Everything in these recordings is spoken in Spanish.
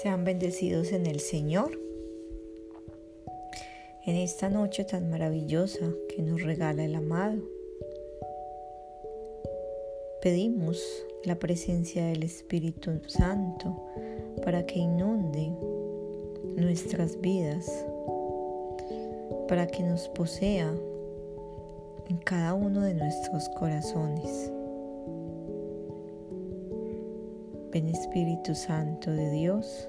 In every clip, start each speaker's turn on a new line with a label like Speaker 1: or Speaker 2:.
Speaker 1: Sean bendecidos en el Señor. En esta noche tan maravillosa que nos regala el amado. Pedimos la presencia del Espíritu Santo para que inunde nuestras vidas, para que nos posea en cada uno de nuestros corazones. Ven Espíritu Santo de Dios,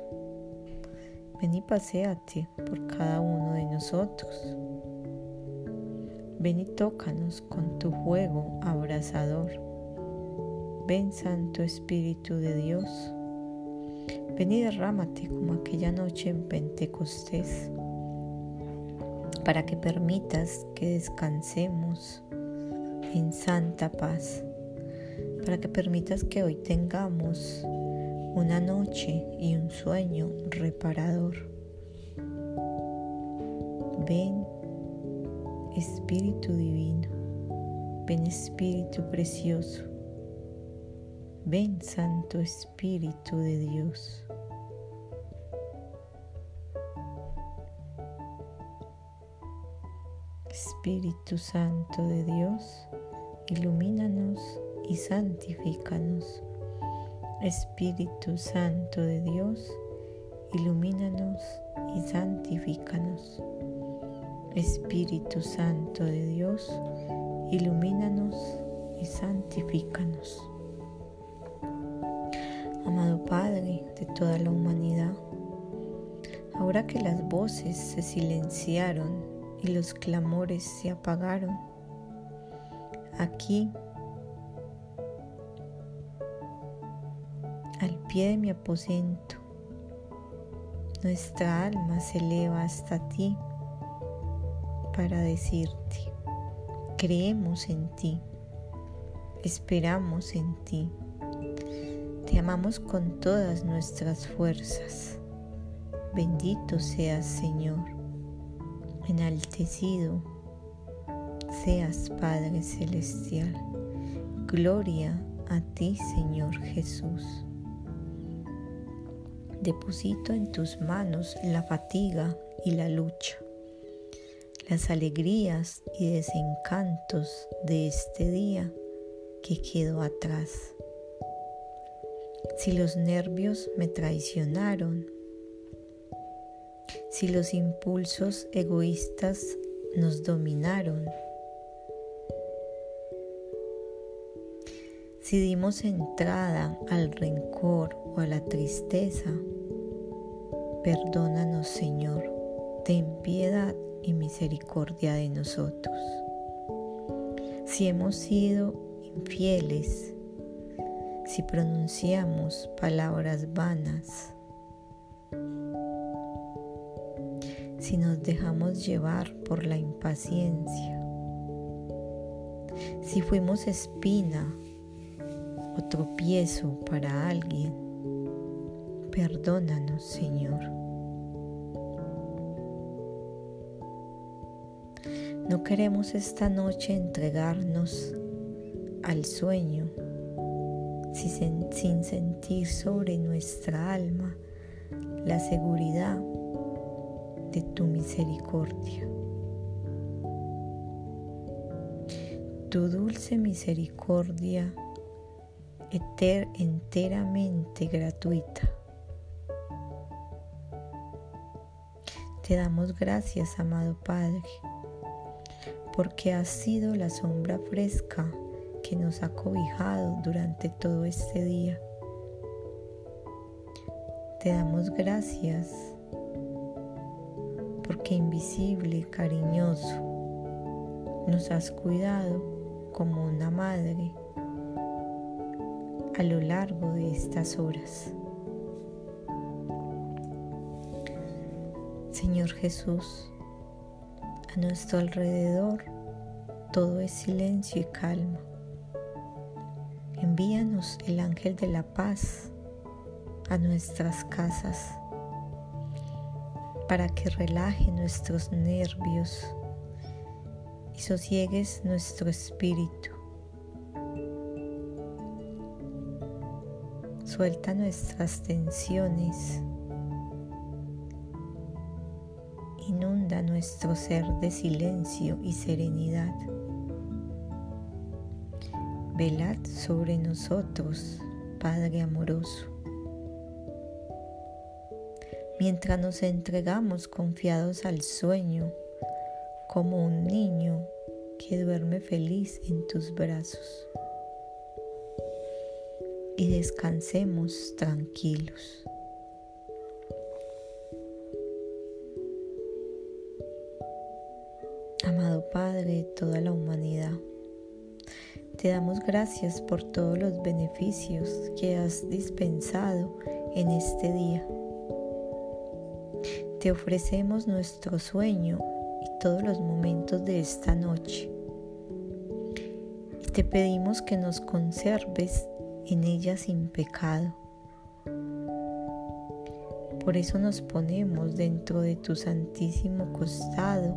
Speaker 1: ven y paséate por cada uno de nosotros. Ven y tócanos con tu fuego abrasador. Ven Santo Espíritu de Dios. Ven y derrámate como aquella noche en Pentecostés, para que permitas que descansemos en santa paz para que permitas que hoy tengamos una noche y un sueño reparador. Ven, Espíritu Divino, ven Espíritu Precioso, ven Santo Espíritu de Dios. Espíritu Santo de Dios, ilumínanos y santifícanos. Espíritu Santo de Dios, ilumínanos y santifícanos. Espíritu Santo de Dios, ilumínanos y santifícanos. Amado Padre de toda la humanidad, ahora que las voces se silenciaron y los clamores se apagaron, aquí al pie de mi aposento. Nuestra alma se eleva hasta ti para decirte, creemos en ti, esperamos en ti, te amamos con todas nuestras fuerzas. Bendito seas Señor, enaltecido seas Padre Celestial. Gloria a ti Señor Jesús. Deposito en tus manos la fatiga y la lucha, las alegrías y desencantos de este día que quedó atrás. Si los nervios me traicionaron, si los impulsos egoístas nos dominaron, Si dimos entrada al rencor o a la tristeza, perdónanos Señor, ten piedad y misericordia de nosotros. Si hemos sido infieles, si pronunciamos palabras vanas, si nos dejamos llevar por la impaciencia, si fuimos espina o tropiezo para alguien, perdónanos Señor. No queremos esta noche entregarnos al sueño sin sentir sobre nuestra alma la seguridad de tu misericordia. Tu dulce misericordia enteramente gratuita. Te damos gracias, amado Padre, porque has sido la sombra fresca que nos ha cobijado durante todo este día. Te damos gracias porque invisible, cariñoso, nos has cuidado como una madre a lo largo de estas horas. Señor Jesús, a nuestro alrededor todo es silencio y calma. Envíanos el ángel de la paz a nuestras casas para que relaje nuestros nervios y sosiegues nuestro espíritu Suelta nuestras tensiones. Inunda nuestro ser de silencio y serenidad. Velad sobre nosotros, Padre amoroso. Mientras nos entregamos confiados al sueño, como un niño que duerme feliz en tus brazos. Y descansemos tranquilos. Amado Padre de toda la humanidad, te damos gracias por todos los beneficios que has dispensado en este día. Te ofrecemos nuestro sueño y todos los momentos de esta noche. Y te pedimos que nos conserves en ella sin pecado. Por eso nos ponemos dentro de tu santísimo costado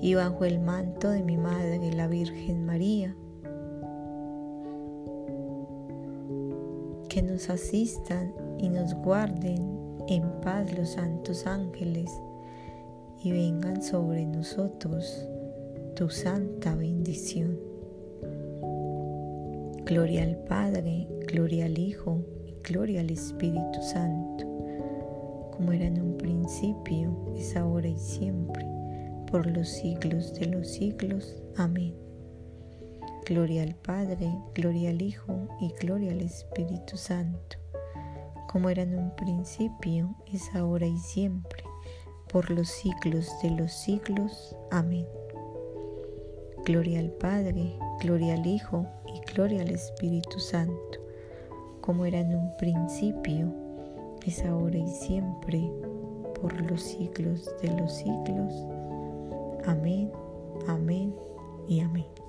Speaker 1: y bajo el manto de mi Madre, la Virgen María. Que nos asistan y nos guarden en paz los santos ángeles y vengan sobre nosotros tu santa bendición. Gloria al Padre, gloria al Hijo y gloria al Espíritu Santo como era en un principio, es ahora y siempre, por los siglos de los siglos. Amén. Gloria al Padre, gloria al Hijo y gloria al Espíritu Santo, como era en un principio, es ahora y siempre, por los siglos de los siglos. Amén. Gloria al Padre, gloria al Hijo gloria al Espíritu Santo, como era en un principio, es ahora y siempre, por los siglos de los siglos. Amén, amén y amén.